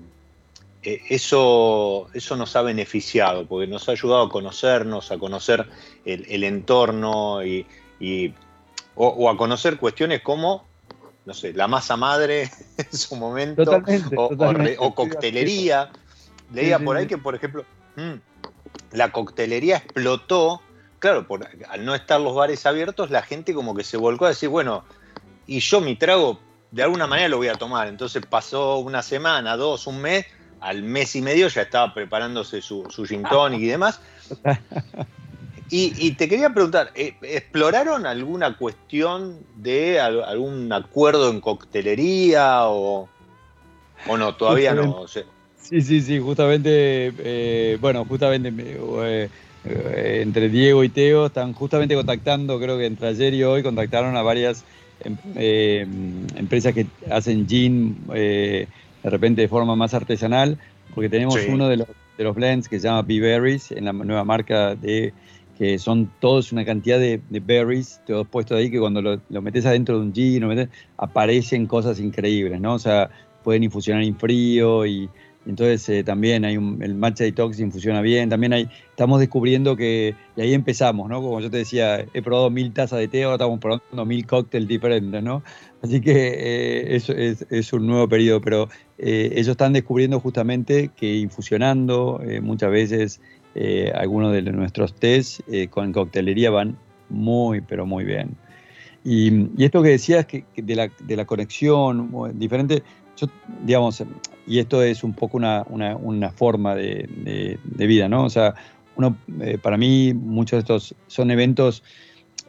A: e, eso, eso nos ha beneficiado, porque nos ha ayudado a conocernos, a conocer el, entorno y, o, a conocer cuestiones como no sé, la masa madre en su momento, o, coctelería. Leía por ahí que, por ejemplo, mm, la coctelería explotó. Claro, por, al no estar los bares abiertos, la gente como que se volcó a decir, bueno, y yo mi trago de alguna manera lo voy a tomar. Entonces pasó una semana, dos, un mes, al mes y medio ya estaba preparándose su, su gin tonic y demás. Y, te quería preguntar, eh, ¿exploraron alguna cuestión de algún acuerdo en coctelería o, o no? Todavía no.
B: Sí, sí, sí, justamente, eh, bueno, justamente eh, eh, entre Diego y Teo están justamente contactando, creo que entre ayer y hoy contactaron a varias em, empresas que hacen gin de repente de forma más artesanal, porque tenemos uno de los, de los blends que se llama Bee Berries, en la nueva marca de que son todos una cantidad de, berries, todos puestos ahí, que cuando lo, metes adentro de un gin, aparecen cosas increíbles, ¿no? O sea, pueden infusionar en frío y entonces eh, también hay un, el matcha detoxing funciona bien, también hay, estamos descubriendo que, y ahí empezamos, ¿no? Como yo te decía, he probado mil tazas de té, ahora estamos probando mil cócteles diferentes, ¿no? Así que eh, eso es, un nuevo periodo, pero eh, ellos están descubriendo justamente que infusionando muchas veces algunos de nuestros tés con coctelería van muy, pero muy bien. Y, esto que decías que, de, la, de la conexión diferente, yo, digamos, y esto es un poco una, forma de, vida, ¿no? O sea, uno, eh, para mí muchos de estos son eventos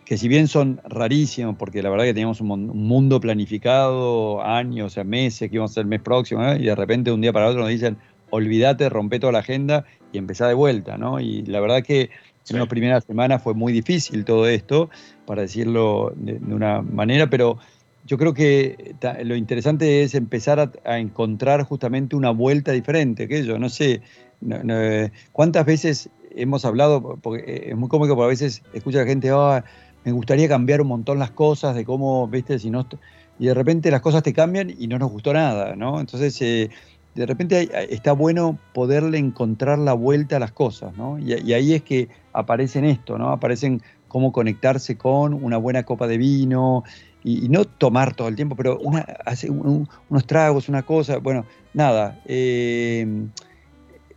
B: que si bien son rarísimos, porque la verdad que teníamos un, mundo planificado, años, o sea, meses, que íbamos a ser el mes próximo, y de repente un día para otro nos dicen, olvídate, rompe toda la agenda y empezá de vuelta, ¿no? Y la verdad que en las primeras semanas fue muy difícil todo esto, para decirlo de una manera, pero yo creo que lo interesante es empezar a, encontrar justamente una vuelta diferente, que yo no sé, cuántas veces hemos hablado, porque eh, es muy cómico, porque a veces escucha la gente, ah, me gustaría cambiar un montón las cosas, de cómo, viste, si no, y de repente las cosas te cambian y no nos gustó nada, ¿no? Entonces, eh, de repente está bueno poderle encontrar la vuelta a las cosas, ¿no? Y, y, ahí es que aparecen esto, ¿no? Aparecen cómo conectarse con una buena copa de vino, y, no tomar todo el tiempo, pero una, hace unos tragos, una cosa, bueno, nada. Eh,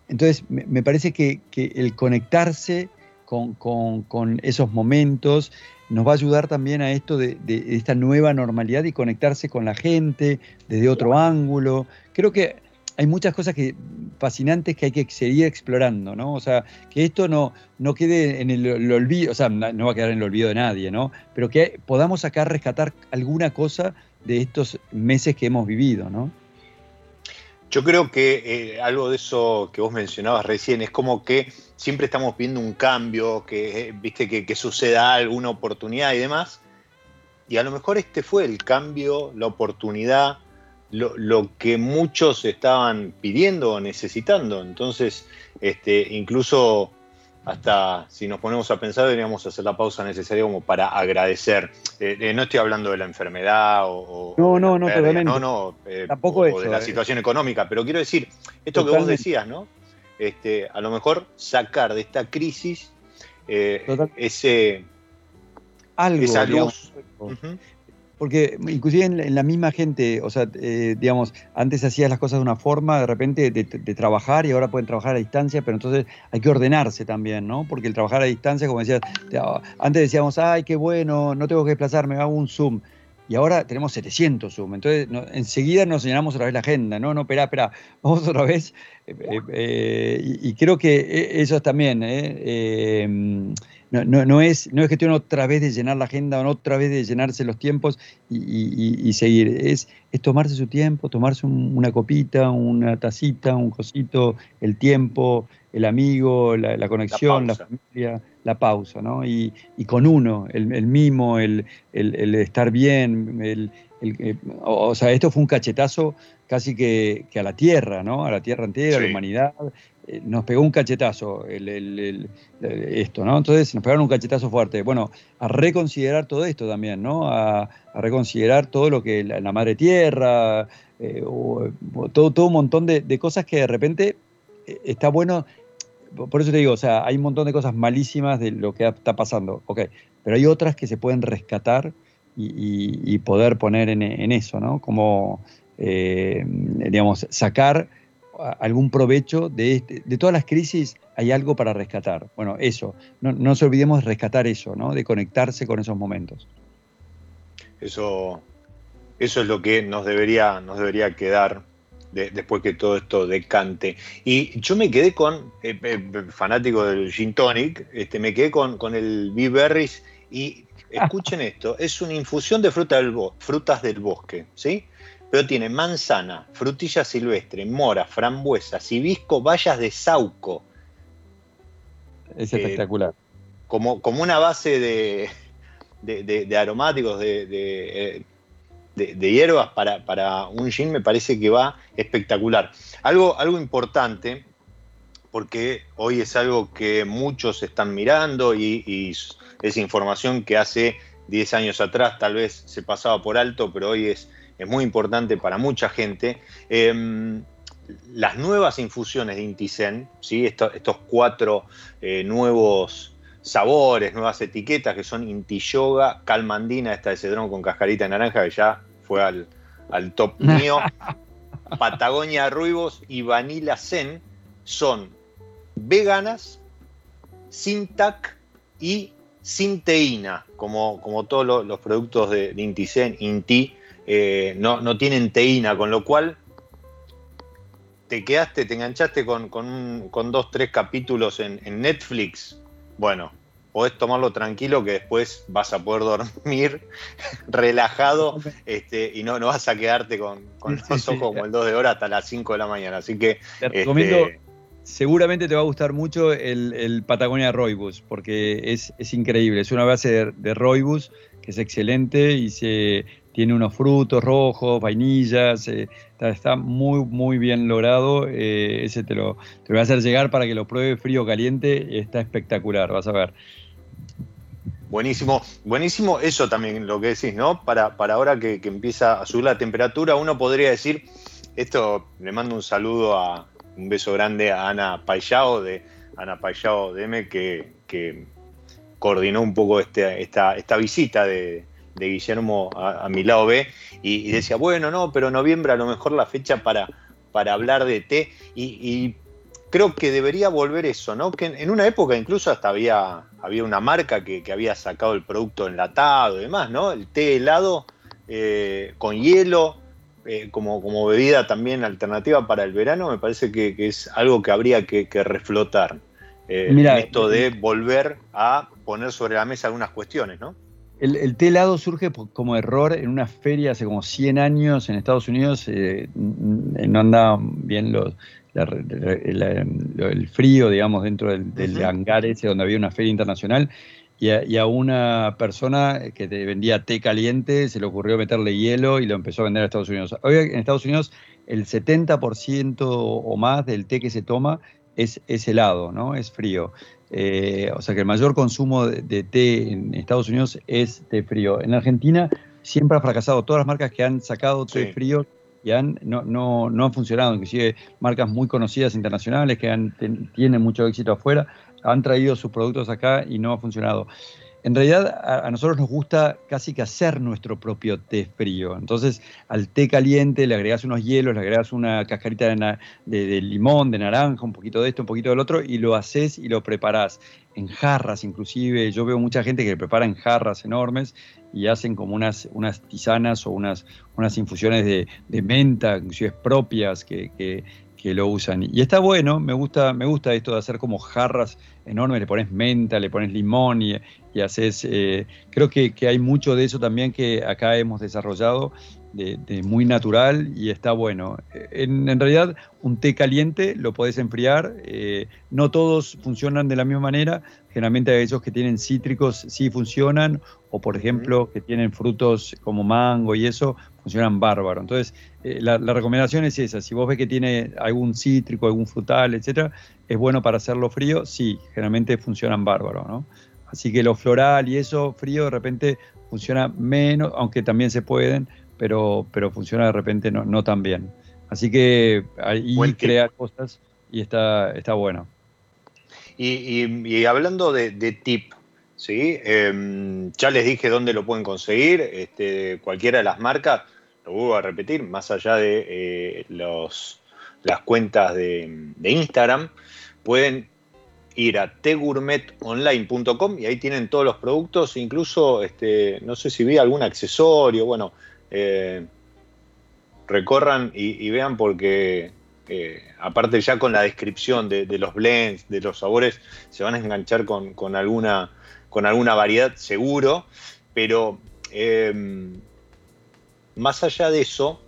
B: entonces, me, parece que, el conectarse con, esos momentos nos va a ayudar también a esto de, de, esta nueva normalidad y conectarse con la gente desde otro ángulo. Creo que hay muchas cosas que, fascinantes que hay que seguir explorando, ¿no? O sea, que esto no, no quede en el, olvido, o sea, no va a quedar en el olvido de nadie, ¿no? Pero que podamos acá rescatar alguna cosa de estos meses que hemos vivido, ¿no?
A: Yo creo que eh, algo de eso que vos mencionabas recién es como que siempre estamos viendo un cambio, que eh, viste que, que, suceda alguna oportunidad y demás. Y a lo mejor este fue el cambio, la oportunidad, lo, que muchos estaban pidiendo o necesitando. Entonces, este, incluso hasta si nos ponemos a pensar, deberíamos hacer la pausa necesaria como para agradecer. Eh, eh, no estoy hablando de la enfermedad o,
B: no, no, no,
A: no, no, eh, Tampoco o de la situación económica, pero quiero decir, esto que vos decías, ¿no? este, a lo mejor sacar de esta crisis eh, ese,
B: algo, esa luz. Porque inclusive en, la misma gente, o sea, eh, digamos, antes hacías las cosas de una forma, de repente de, trabajar y ahora pueden trabajar a distancia, pero entonces hay que ordenarse también, ¿no? Porque el trabajar a distancia, como decías, antes decíamos, ay, qué bueno, no tengo que desplazarme, hago un Zoom y ahora tenemos 700 Zoom. Entonces, enseguida nos llenamos otra vez la agenda. No, no, espera, espera, vamos otra vez. Eh, eh, eh, y, creo que eso es también, no, es, no es cuestión otra vez de llenar la agenda o otra vez de llenarse los tiempos y, seguir. Es, es, tomarse su tiempo, tomarse una copita, una tacita, un cosito, el tiempo, el amigo, la, conexión, la, familia, la pausa, ¿no? Y, con uno, el, mimo, el, estar bien, el, eh, o sea, esto fue un cachetazo casi que, a la tierra, ¿no? A la tierra entera, a la humanidad. Eh, nos pegó un cachetazo esto, ¿no? Entonces nos pegaron un cachetazo fuerte. Bueno, a reconsiderar todo esto también, ¿no? A, reconsiderar todo lo que la, madre tierra, eh, todo, todo un montón de cosas que de repente está bueno por eso te digo, o sea, hay un montón de cosas malísimas de lo que está pasando, ok, pero hay otras que se pueden rescatar y, poder poner en, eso, ¿no? Como, eh, digamos, sacar algún provecho de, este, de todas las crisis, hay algo para rescatar. Bueno, eso, no, no nos olvidemos de rescatar eso, ¿no? De conectarse con esos momentos.
A: Eso, eso es lo que nos debería, nos debería quedar después que todo esto decante. Y yo me quedé con, eh, eh, fanático del gin tonic, este, me quedé con, con el B-Berries y escuchen esto, es una infusión de fruta del frutas del bosque, ¿sí? Pero tiene manzana, frutilla silvestre, mora, frambuesa, cibisco, bayas de sauco.
B: Es espectacular. Eh,
A: como, como una base de, de, aromáticos, de, de, hierbas para, un gin me parece que va espectacular. Algo, algo importante, porque hoy es algo que muchos están mirando y, es información que hace 10 años atrás tal vez se pasaba por alto, pero hoy es, es muy importante para mucha gente. Em, las nuevas infusiones de Intisen, ¿sí? estos, cuatro eh, nuevos sabores, nuevas etiquetas que son Inti Yoga, Calmandina, esta de cedrón con cascarita de naranja, que ya fue al, top mío. Patagonia Ruibos y Vanilla Zen son veganas, sin TAC y sin teína, como, como todos los, productos de, de Inti Inti, eh, no, no, tienen teína, con lo cual te quedaste, te enganchaste con, con, dos, tres capítulos en, en Netflix. Bueno, podés tomarlo tranquilo que después vas a poder dormir relajado este, y no, no vas a quedarte con, los ojos como el 2 de hora hasta las 5 de la mañana. Así que.
B: Te recomiendo, este, seguramente te va a gustar mucho el, Patagonia Roibus, porque es, increíble. Es una base de, de, Roibus que es excelente y se tiene unos frutos rojos, vainillas, está, muy, muy bien logrado. Eh, ese te lo, te voy a hacer llegar para que lo pruebe frío caliente. Está espectacular, vas a ver.
A: Buenísimo, buenísimo eso también lo que decís, ¿no? Para, para ahora que, empieza a subir la temperatura, uno podría decir, esto le mando un saludo a un beso grande a Ana Payao de Ana Payao DM que, que coordinó un poco este, esta, esta visita de, Guillermo a, mi lado B y, decía, bueno, no, pero noviembre a lo mejor la fecha para, para hablar de té y creo que debería volver eso, ¿no? Que en una época incluso hasta había, había una marca que, había sacado el producto enlatado y demás, ¿no? El té helado eh, con hielo, eh, como, como bebida también alternativa para el verano, me parece que, es algo que habría que, reflotar. Eh, esto de volver a poner sobre la mesa algunas cuestiones, ¿no?
B: El, el, té helado surge como error en una feria hace como 100 años en Estados Unidos. no andaban bien los, el frío, digamos, dentro del, hangar ese donde había una feria internacional. Y a, una persona que te vendía té caliente se le ocurrió meterle hielo y lo empezó a vender a Estados Unidos. Hoy en Estados Unidos el 70% o más del té que se toma es, es helado, ¿no? Es frío. Eh, o sea que el mayor consumo de, té en Estados Unidos es té frío. En Argentina siempre ha fracasado. Todas las marcas que han sacado té frío y han, no, no, no han funcionado, inclusive marcas muy conocidas internacionales que han, tienen mucho éxito afuera, han traído sus productos acá y no ha funcionado. En realidad a, nosotros nos gusta casi que hacer nuestro propio té frío. Entonces al té caliente le agregas unos hielos, le agregas una cascarita de, limón, de naranja, un poquito de esto, un poquito del otro, y lo haces y lo preparás en jarras inclusive. Yo veo mucha gente que prepara en jarras enormes y hacen como unas, unas tisanas o unas, unas infusiones de, menta, inclusive propias, que, que, que lo usan. Y está bueno, me gusta, me gusta esto de hacer como jarras enormes, le pones menta, le pones limón y, y haces, eh, creo que, que, hay mucho de eso también que acá hemos desarrollado de, muy natural y está bueno. En, en, realidad un té caliente lo podés enfriar, eh, no todos funcionan de la misma manera, generalmente aquellos que tienen cítricos sí funcionan, o por ejemplo que tienen frutos como mango y eso, funcionan bárbaro. Entonces, eh, la, recomendación es esa, si vos ves que tiene algún cítrico, algún frutal, etcétera, es bueno para hacerlo frío, sí, generalmente funcionan bárbaro, ¿no? Así que lo floral y eso frío de repente funciona menos, aunque también se pueden, pero, pero funciona de repente no, no tan bien. Así que ahí crea cosas y está, está bueno.
A: Y, hablando de, tip, ¿sí? Em, ya les dije dónde lo pueden conseguir, este, cualquiera de las marcas, lo vuelvo a repetir, más allá de eh, los, las cuentas de, Instagram, pueden ir a tegourmetonline.com y ahí tienen todos los productos, incluso, este, no sé si vi algún accesorio, bueno, eh, recorran y, vean porque eh, aparte ya con la descripción de, los blends, de los sabores, se van a enganchar con, alguna, con alguna variedad seguro, pero eh, más allá de eso,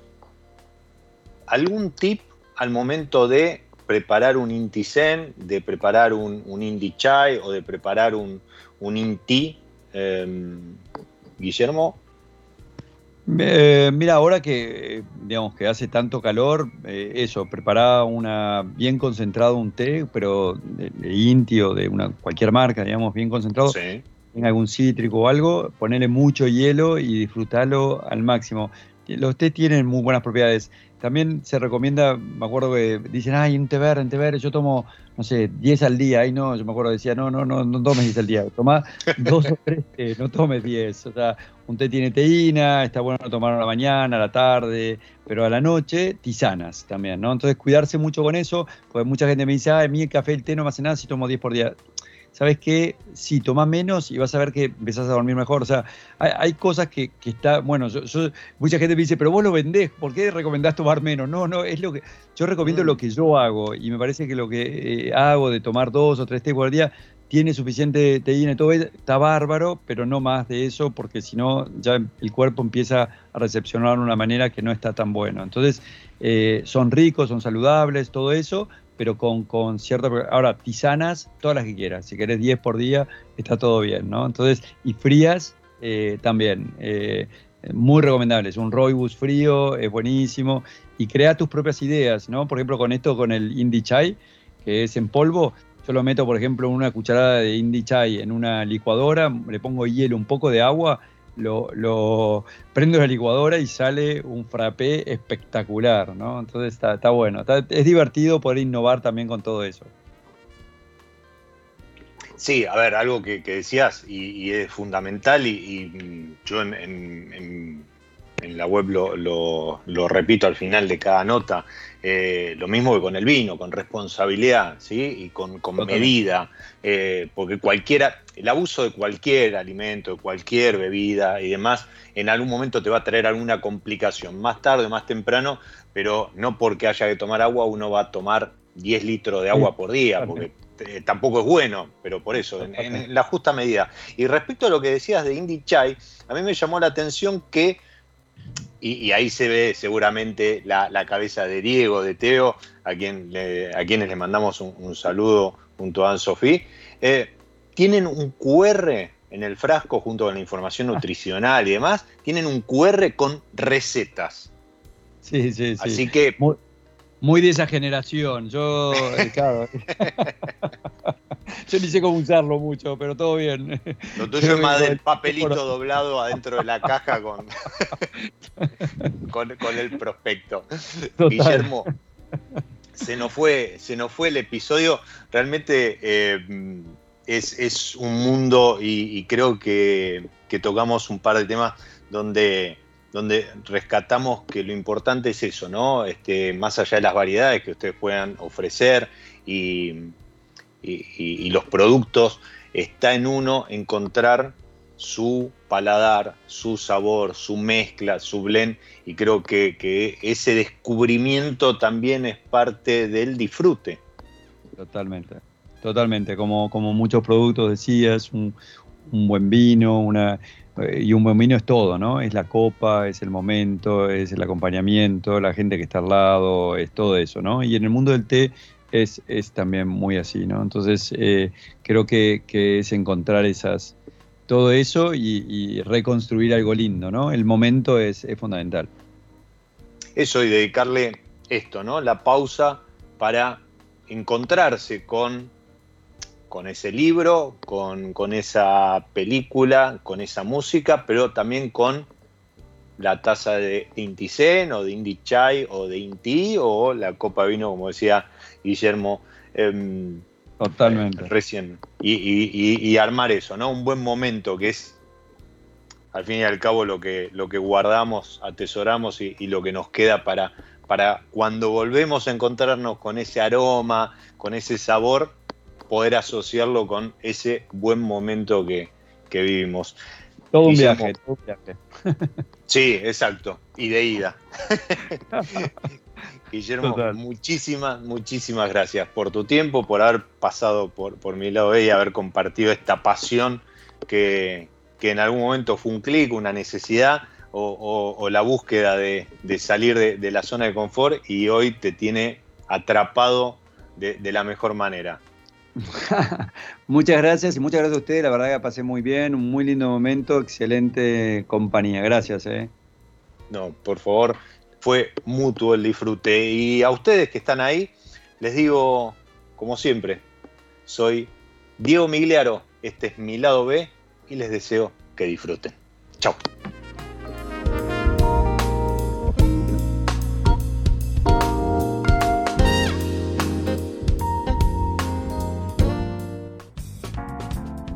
A: algún tip al momento de preparar un Inti Zen, de preparar un, un Inti Chai o de preparar un, un Inti, Guillermo,
B: eh, mira, ahora que digamos que hace tanto calor, eh, eso, preparar una bien concentrado un té, pero de, Inti o de una cualquier marca, digamos, bien concentrado, en algún cítrico o algo, ponerle mucho hielo y disfrutarlo al máximo. Los té tienen muy buenas propiedades. También se recomienda, me acuerdo que dicen, ay, un té verde, un té verde, yo tomo, no sé, 10 al día. Ay, no, yo me acuerdo, decía, no, no, no, no tomes 10 al día, toma dos o tres té, no tomes 10. O sea, un té tiene teína, está bueno tomarlo a la mañana, a la tarde, pero a la noche, tisanas también, ¿no? Entonces, cuidarse mucho con eso, porque mucha gente me dice, ay, a mí el café, el té no me hace nada si tomo 10 por día. ¿Sabes qué? Sí, toma menos y vas a ver que empezás a dormir mejor. O sea, hay, cosas que, que, está, bueno, mucha gente me dice, pero vos lo vendés, ¿por qué recomendás tomar menos? No, no, es lo que, yo recomiendo lo mm. que yo hago y me parece que lo que eh, hago de tomar dos o tres té por día tiene suficiente teína y todo, está bárbaro, pero no más de eso, porque si no, ya el cuerpo empieza a recepcionar de una manera que no está tan bueno. Entonces, eh, son ricos, son saludables, todo eso, pero con, con cierta... Ahora, tisanas, todas las que quieras. Si querés 10 por día, está todo bien, ¿no? Entonces, y frías eh, también. Eh, muy recomendables. Un rooibos frío es buenísimo. Y crea tus propias ideas, ¿no? Por ejemplo, con esto, con el indie chai, que es en polvo, yo lo meto, por ejemplo, una cucharada de indie chai en una licuadora, le pongo hielo, un poco de agua lo, lo prendo la licuadora y sale un frappé espectacular, ¿no? Entonces está, está bueno. es divertido poder innovar también con todo eso.
A: Sí, a ver, algo que, decías y, es fundamental y, yo en, la web lo, repito al final de cada nota, eh, lo mismo que con el vino, con responsabilidad ¿sí? y con, medida, eh, porque cualquiera, el abuso de cualquier alimento, de cualquier bebida y demás, en algún momento te va a traer alguna complicación, más tarde, más temprano, pero no porque haya que tomar agua uno va a tomar 10 litros de agua por día, porque eh, tampoco es bueno, pero por eso, en, la justa medida. Y respecto a lo que decías de Indy Chai, a mí me llamó la atención que y, ahí se ve seguramente la, cabeza de Diego, de Teo, a, quien a quienes le mandamos un, saludo junto a Anne-Sophie. Eh, tienen un QR en el frasco junto con la información nutricional y demás, tienen un QR con recetas.
B: Sí, sí, sí.
A: Así que
B: muy de esa generación. Yo, eh, claro. Yo ni sé cómo usarlo mucho, pero todo bien.
A: Lo tuyo es más del papelito doblado adentro de la caja con. con, el prospecto. Guillermo, se nos fue, se nos fue el episodio. Realmente eh, es, un mundo y, creo que, tocamos un par de temas donde, donde rescatamos que lo importante es eso, ¿no? Este, más allá de las variedades que ustedes puedan ofrecer y, y los productos, está en uno encontrar su paladar, su sabor, su mezcla, su blend, y creo que, ese descubrimiento también es parte del disfrute.
B: Totalmente, totalmente, como, como muchos productos decías, un, un buen vino, una, eh, y un buen vino es todo, ¿no? Es la copa, es el momento, es el acompañamiento, la gente que está al lado, es todo eso, ¿no? Y en el mundo del té es, es también muy así, ¿no? Entonces, eh, creo que, que, es encontrar esas, todo eso y, reconstruir algo lindo, ¿no? El momento es, fundamental.
A: Eso y dedicarle esto, ¿no? La pausa para encontrarse con, con ese libro, con, con esa película, con esa música, pero también con la taza de Inti Zen o de Indy Chai o de Inti o la copa de vino, como decía Guillermo. Em,
B: Totalmente.
A: Recién. Y, armar eso, ¿no? Un buen momento que es, al fin y al cabo, lo que, lo que guardamos, atesoramos y, lo que nos queda para, para cuando volvemos a encontrarnos con ese aroma, con ese sabor, poder asociarlo con ese buen momento que, vivimos.
B: Todo un viaje, todo un viaje.
A: Sí, exacto. Y de ida. Guillermo, muchísimas, muchísimas gracias por tu tiempo, por haber pasado por, por mi lado y haber compartido esta pasión que, en algún momento fue un clic, una necesidad o, la búsqueda de, salir de, la zona de confort y hoy te tiene atrapado de, la mejor manera.
B: muchas gracias y muchas gracias a ustedes, la verdad que pasé muy bien, un muy lindo momento, excelente compañía, gracias. Eh.
A: No, por favor, fue mutuo el disfrute. Y a ustedes que están ahí, les digo, como siempre, soy Diego Migliaro, este es mi lado B y les deseo que disfruten. Chao.